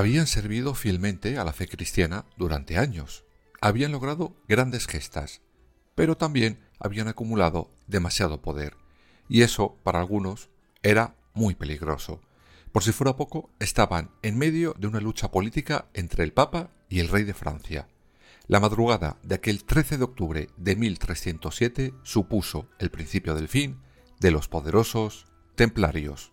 Habían servido fielmente a la fe cristiana durante años, habían logrado grandes gestas, pero también habían acumulado demasiado poder, y eso, para algunos, era muy peligroso. Por si fuera poco, estaban en medio de una lucha política entre el Papa y el rey de Francia. La madrugada de aquel 13 de octubre de 1307 supuso el principio del fin de los poderosos templarios.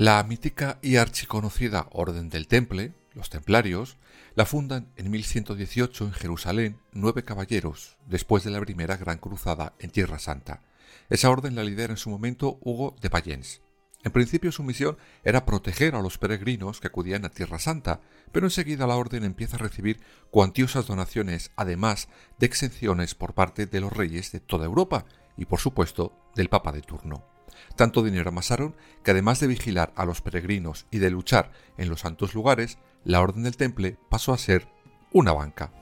La mítica y archiconocida Orden del Temple, los Templarios, la fundan en 1118 en Jerusalén nueve caballeros, después de la primera gran cruzada en Tierra Santa. Esa orden la lidera en su momento Hugo de Payens. En principio su misión era proteger a los peregrinos que acudían a Tierra Santa, pero enseguida la orden empieza a recibir cuantiosas donaciones, además de exenciones por parte de los reyes de toda Europa y, por supuesto, del Papa de turno. Tanto dinero amasaron que además de vigilar a los peregrinos y de luchar en los santos lugares, la Orden del Temple pasó a ser una banca.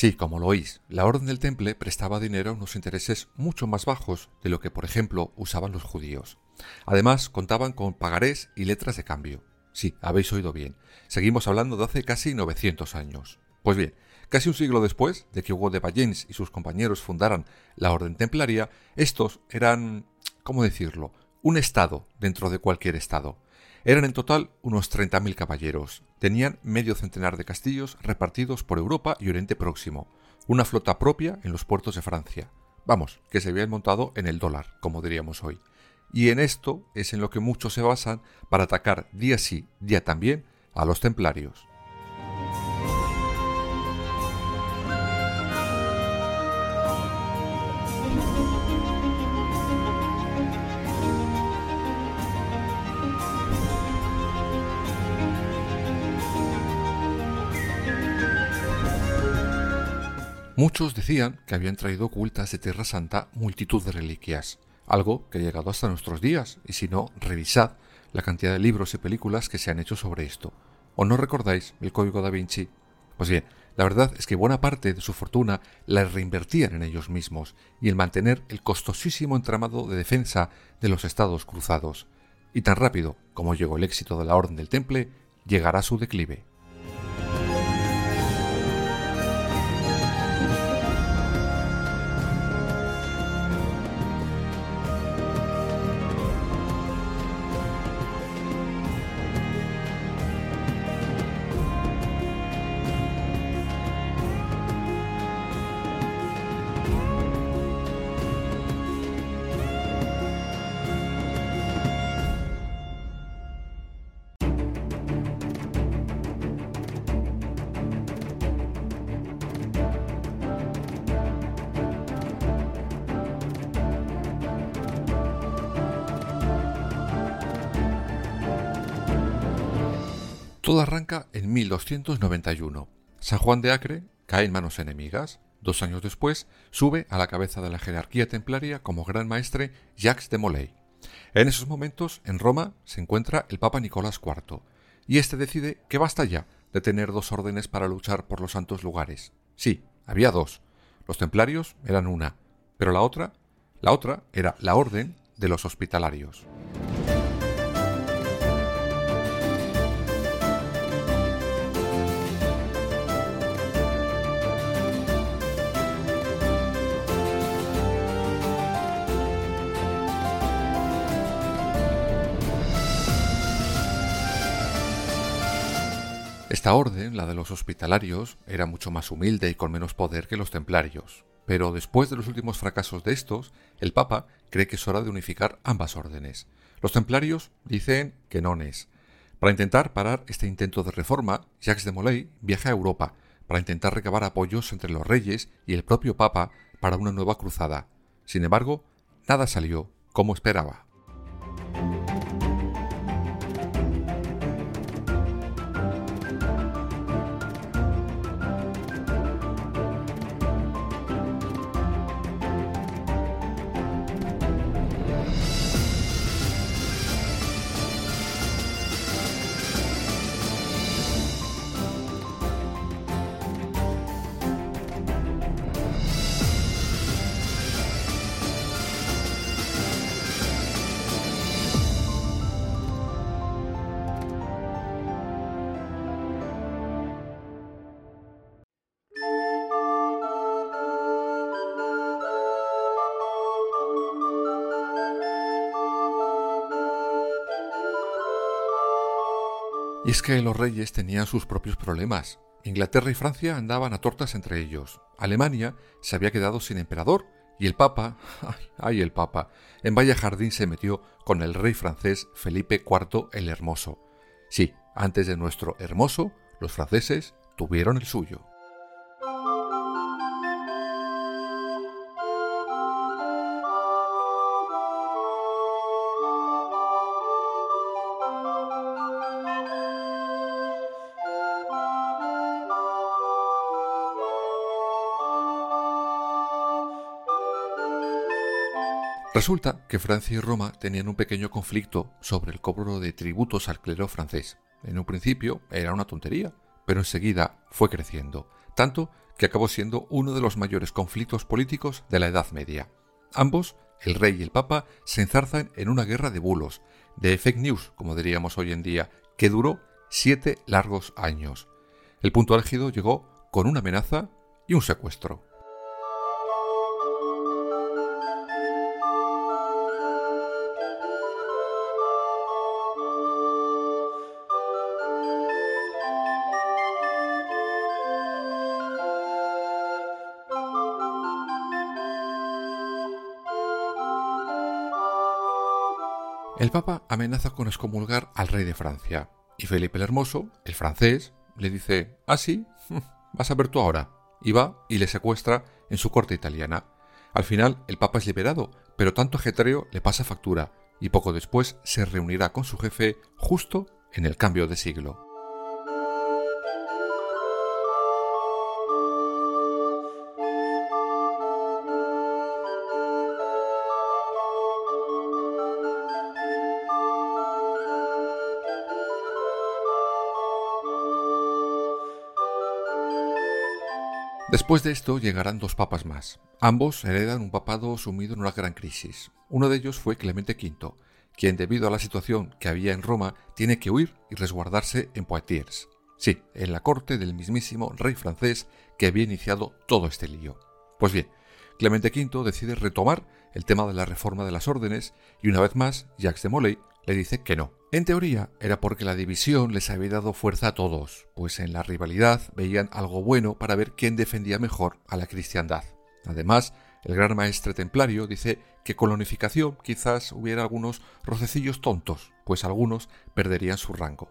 Sí, como lo oís, la Orden del Temple prestaba dinero a unos intereses mucho más bajos de lo que, por ejemplo, usaban los judíos. Además, contaban con pagarés y letras de cambio. Sí, habéis oído bien. Seguimos hablando de hace casi 900 años. Pues bien, casi un siglo después de que Hugo de Bayens y sus compañeros fundaran la Orden Templaria, estos eran, ¿cómo decirlo?, un estado dentro de cualquier estado. Eran en total unos 30.000 caballeros. Tenían medio centenar de castillos repartidos por Europa y Oriente Próximo, una flota propia en los puertos de Francia. Vamos, que se habían montado en el dólar, como diríamos hoy. Y en esto es en lo que muchos se basan para atacar día sí, día también a los templarios. Muchos decían que habían traído ocultas de Tierra Santa multitud de reliquias, algo que ha llegado hasta nuestros días, y si no, revisad la cantidad de libros y películas que se han hecho sobre esto. ¿O no recordáis el Código da Vinci? Pues bien, la verdad es que buena parte de su fortuna la reinvertían en ellos mismos y en mantener el costosísimo entramado de defensa de los estados cruzados. Y tan rápido como llegó el éxito de la Orden del Temple, llegará su declive. Todo arranca en 1291. San Juan de Acre cae en manos enemigas. dos años después, sube a la cabeza de la jerarquía templaria como gran maestre Jacques de Molay. En esos momentos, en Roma, se encuentra el Papa Nicolás IV, y éste decide que basta ya de tener dos órdenes para luchar por los santos lugares. Sí, había dos. Los templarios eran una, pero la otra, la otra era la orden de los hospitalarios. Esta orden, la de los hospitalarios, era mucho más humilde y con menos poder que los templarios. Pero después de los últimos fracasos de estos, el Papa cree que es hora de unificar ambas órdenes. Los templarios dicen que no es. Para intentar parar este intento de reforma, Jacques de Molay viaja a Europa para intentar recabar apoyos entre los reyes y el propio Papa para una nueva cruzada. Sin embargo, nada salió como esperaba. Y es que los reyes tenían sus propios problemas. Inglaterra y Francia andaban a tortas entre ellos. Alemania se había quedado sin emperador y el Papa, ay, el Papa, en Vaya Jardín se metió con el rey francés Felipe IV el Hermoso. Sí, antes de nuestro hermoso, los franceses tuvieron el suyo. Resulta que Francia y Roma tenían un pequeño conflicto sobre el cobro de tributos al clero francés. En un principio era una tontería, pero enseguida fue creciendo, tanto que acabó siendo uno de los mayores conflictos políticos de la Edad Media. Ambos, el rey y el papa, se enzarzan en una guerra de bulos, de fake news, como diríamos hoy en día, que duró siete largos años. El punto álgido llegó con una amenaza y un secuestro. El Papa amenaza con excomulgar al rey de Francia, y Felipe el Hermoso, el francés, le dice, ah, sí, vas a ver tú ahora, y va y le secuestra en su corte italiana. Al final, el Papa es liberado, pero tanto ajetreo le pasa factura, y poco después se reunirá con su jefe justo en el cambio de siglo. Después de esto llegarán dos papas más. Ambos heredan un papado sumido en una gran crisis. Uno de ellos fue Clemente V, quien debido a la situación que había en Roma tiene que huir y resguardarse en Poitiers. Sí, en la corte del mismísimo rey francés que había iniciado todo este lío. Pues bien, Clemente V decide retomar el tema de la reforma de las órdenes y una vez más Jacques de Molay le dice que no. En teoría era porque la división les había dado fuerza a todos, pues en la rivalidad veían algo bueno para ver quién defendía mejor a la cristiandad. Además, el gran maestre templario dice que con la unificación quizás hubiera algunos rocecillos tontos, pues algunos perderían su rango.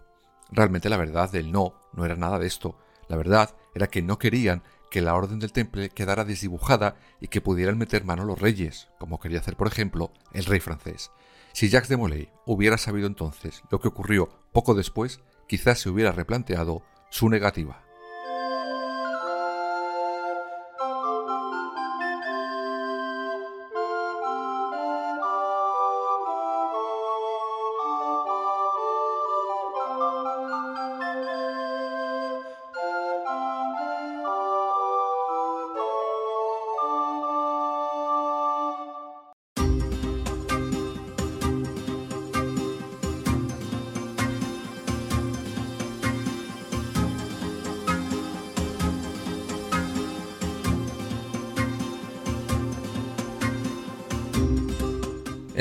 Realmente la verdad del no no era nada de esto. La verdad era que no querían que la orden del temple quedara desdibujada y que pudieran meter mano los reyes, como quería hacer por ejemplo el rey francés. Si Jacques de Molay hubiera sabido entonces lo que ocurrió poco después, quizás se hubiera replanteado su negativa.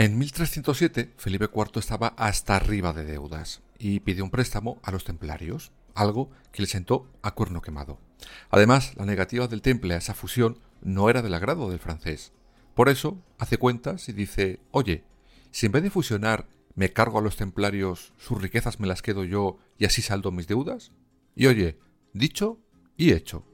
En 1307, Felipe IV estaba hasta arriba de deudas y pidió un préstamo a los templarios, algo que le sentó a cuerno quemado. Además, la negativa del temple a esa fusión no era del agrado del francés. Por eso, hace cuentas y dice, oye, si en vez de fusionar me cargo a los templarios, sus riquezas me las quedo yo y así saldo mis deudas. Y oye, dicho y hecho.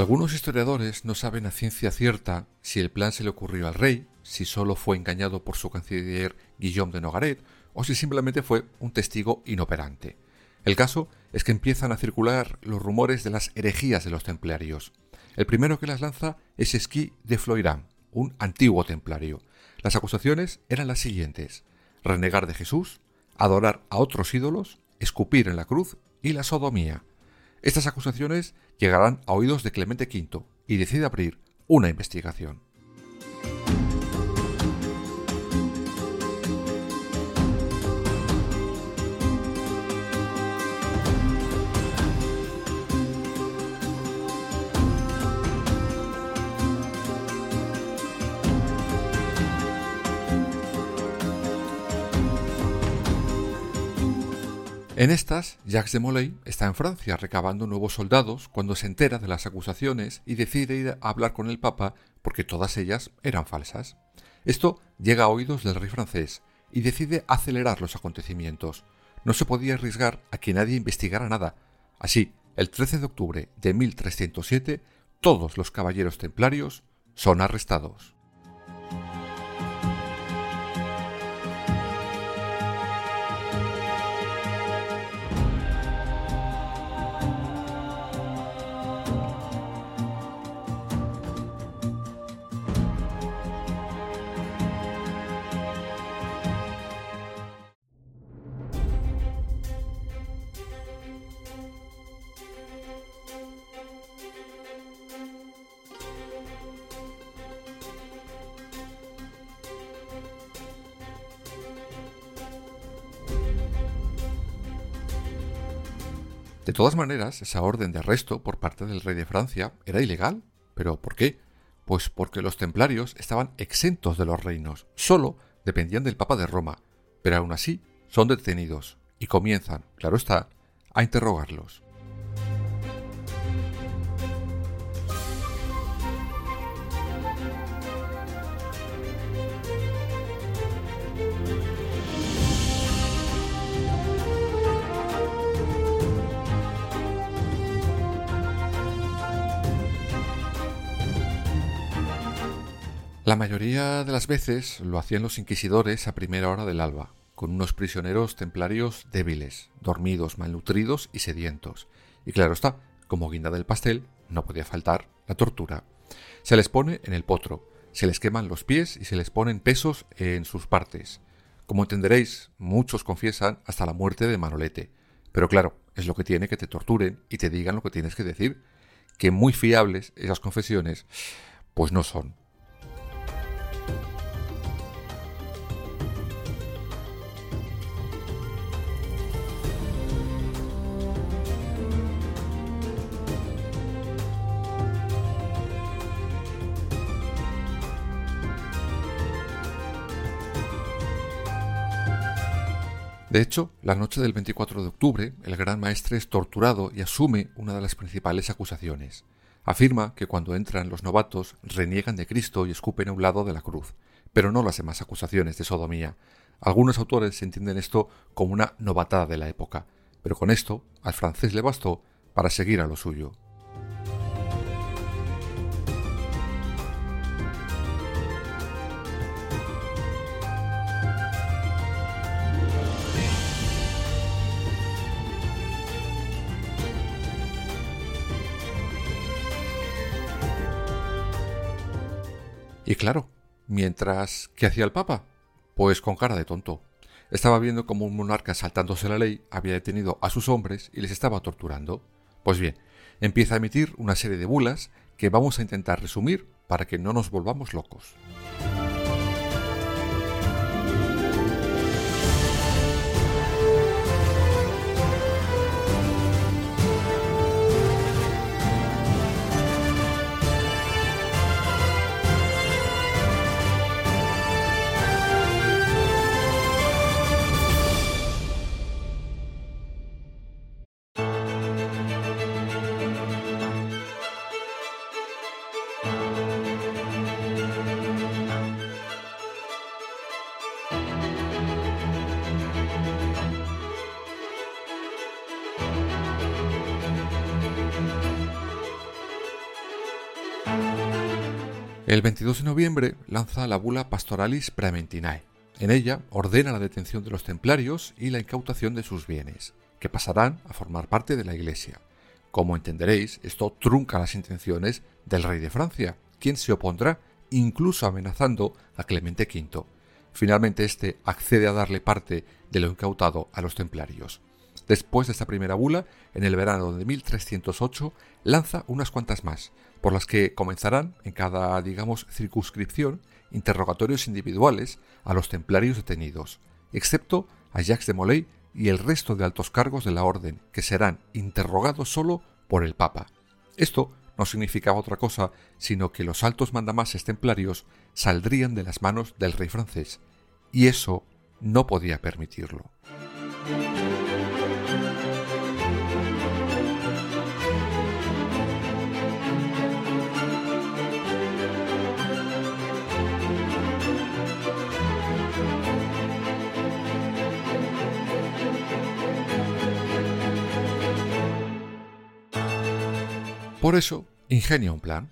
Algunos historiadores no saben a ciencia cierta si el plan se le ocurrió al rey, si solo fue engañado por su canciller Guillaume de Nogaret o si simplemente fue un testigo inoperante. El caso es que empiezan a circular los rumores de las herejías de los templarios. El primero que las lanza es Esquí de Floirán, un antiguo templario. Las acusaciones eran las siguientes: renegar de Jesús, adorar a otros ídolos, escupir en la cruz y la sodomía. Estas acusaciones llegarán a oídos de Clemente V y decide abrir una investigación. En estas, Jacques de Molay está en Francia recabando nuevos soldados cuando se entera de las acusaciones y decide ir a hablar con el Papa porque todas ellas eran falsas. Esto llega a oídos del rey francés y decide acelerar los acontecimientos. No se podía arriesgar a que nadie investigara nada. Así, el 13 de octubre de 1307, todos los caballeros templarios son arrestados. De todas maneras, esa orden de arresto por parte del rey de Francia era ilegal. ¿Pero por qué? Pues porque los templarios estaban exentos de los reinos, solo dependían del Papa de Roma, pero aún así son detenidos y comienzan, claro está, a interrogarlos. La mayoría de las veces lo hacían los inquisidores a primera hora del alba, con unos prisioneros templarios débiles, dormidos, malnutridos y sedientos. Y claro está, como guinda del pastel, no podía faltar la tortura. Se les pone en el potro, se les queman los pies y se les ponen pesos en sus partes. Como entenderéis, muchos confiesan hasta la muerte de Manolete. Pero claro, es lo que tiene que te torturen y te digan lo que tienes que decir. Que muy fiables esas confesiones, pues no son. De hecho, la noche del 24 de octubre, el gran maestre es torturado y asume una de las principales acusaciones. Afirma que cuando entran los novatos reniegan de Cristo y escupen a un lado de la cruz, pero no las demás acusaciones de sodomía. Algunos autores entienden esto como una novatada de la época, pero con esto al francés le bastó para seguir a lo suyo. Y claro, mientras, ¿qué hacía el Papa? Pues con cara de tonto. Estaba viendo como un monarca saltándose la ley había detenido a sus hombres y les estaba torturando. Pues bien, empieza a emitir una serie de bulas que vamos a intentar resumir para que no nos volvamos locos. El 22 de noviembre lanza la bula Pastoralis Praementinae. En ella ordena la detención de los templarios y la incautación de sus bienes, que pasarán a formar parte de la Iglesia. Como entenderéis, esto trunca las intenciones del rey de Francia, quien se opondrá, incluso amenazando a Clemente V. Finalmente éste accede a darle parte de lo incautado a los templarios. Después de esta primera bula, en el verano de 1308, lanza unas cuantas más, por las que comenzarán en cada, digamos, circunscripción interrogatorios individuales a los templarios detenidos, excepto a Jacques de Molay y el resto de altos cargos de la orden, que serán interrogados solo por el Papa. Esto no significaba otra cosa sino que los altos mandamases templarios saldrían de las manos del rey francés, y eso no podía permitirlo. Por eso, ingenia un plan.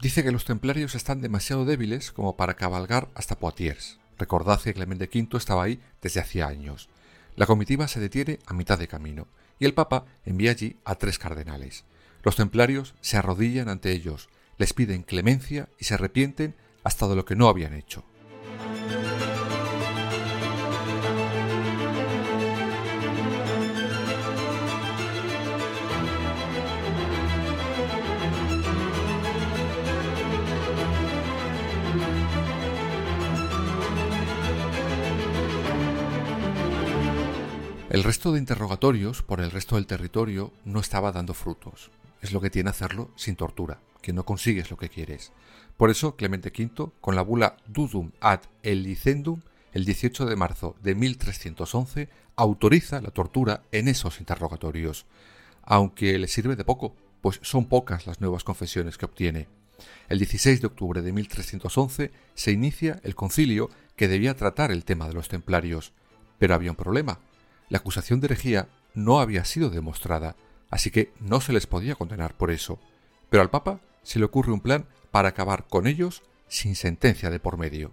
Dice que los templarios están demasiado débiles como para cabalgar hasta Poitiers. Recordad que Clemente V estaba ahí desde hacía años. La comitiva se detiene a mitad de camino y el Papa envía allí a tres cardenales. Los templarios se arrodillan ante ellos, les piden clemencia y se arrepienten hasta de lo que no habían hecho. El resto de interrogatorios por el resto del territorio no estaba dando frutos. Es lo que tiene hacerlo sin tortura, que no consigues lo que quieres. Por eso Clemente V, con la bula Dudum ad Elicendum, el 18 de marzo de 1311, autoriza la tortura en esos interrogatorios, aunque le sirve de poco, pues son pocas las nuevas confesiones que obtiene. El 16 de octubre de 1311 se inicia el concilio que debía tratar el tema de los templarios, pero había un problema la acusación de herejía no había sido demostrada, así que no se les podía condenar por eso. Pero al Papa se le ocurre un plan para acabar con ellos sin sentencia de por medio.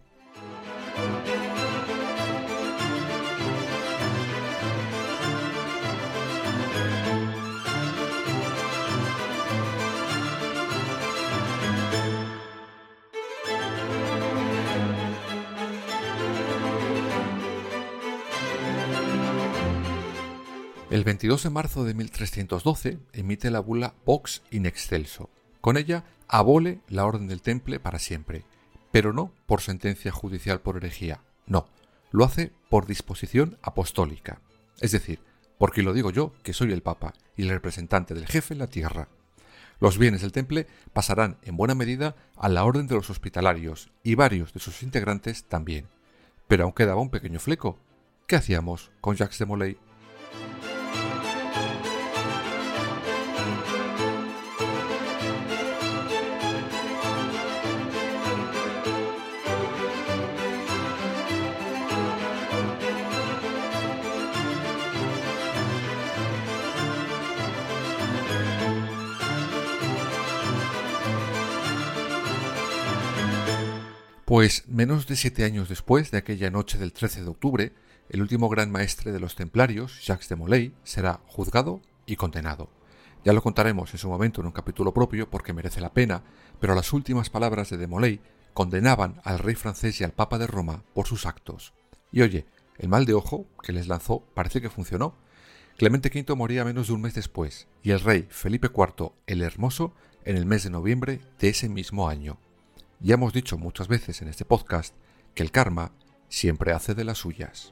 El 22 de marzo de 1312 emite la bula Vox in excelso. Con ella abole la orden del Temple para siempre, pero no por sentencia judicial por herejía, no, lo hace por disposición apostólica, es decir, porque lo digo yo, que soy el Papa y el representante del jefe en la tierra. Los bienes del Temple pasarán en buena medida a la orden de los hospitalarios y varios de sus integrantes también. Pero aún quedaba un pequeño fleco. ¿Qué hacíamos con Jacques de Molay? Pues menos de siete años después de aquella noche del 13 de octubre, el último gran maestre de los templarios, Jacques de Molay, será juzgado y condenado. Ya lo contaremos en su momento en un capítulo propio porque merece la pena, pero las últimas palabras de de Molay condenaban al rey francés y al papa de Roma por sus actos. Y oye, el mal de ojo que les lanzó parece que funcionó. Clemente V moría menos de un mes después y el rey Felipe IV el Hermoso en el mes de noviembre de ese mismo año. Ya hemos dicho muchas veces en este podcast que el karma siempre hace de las suyas.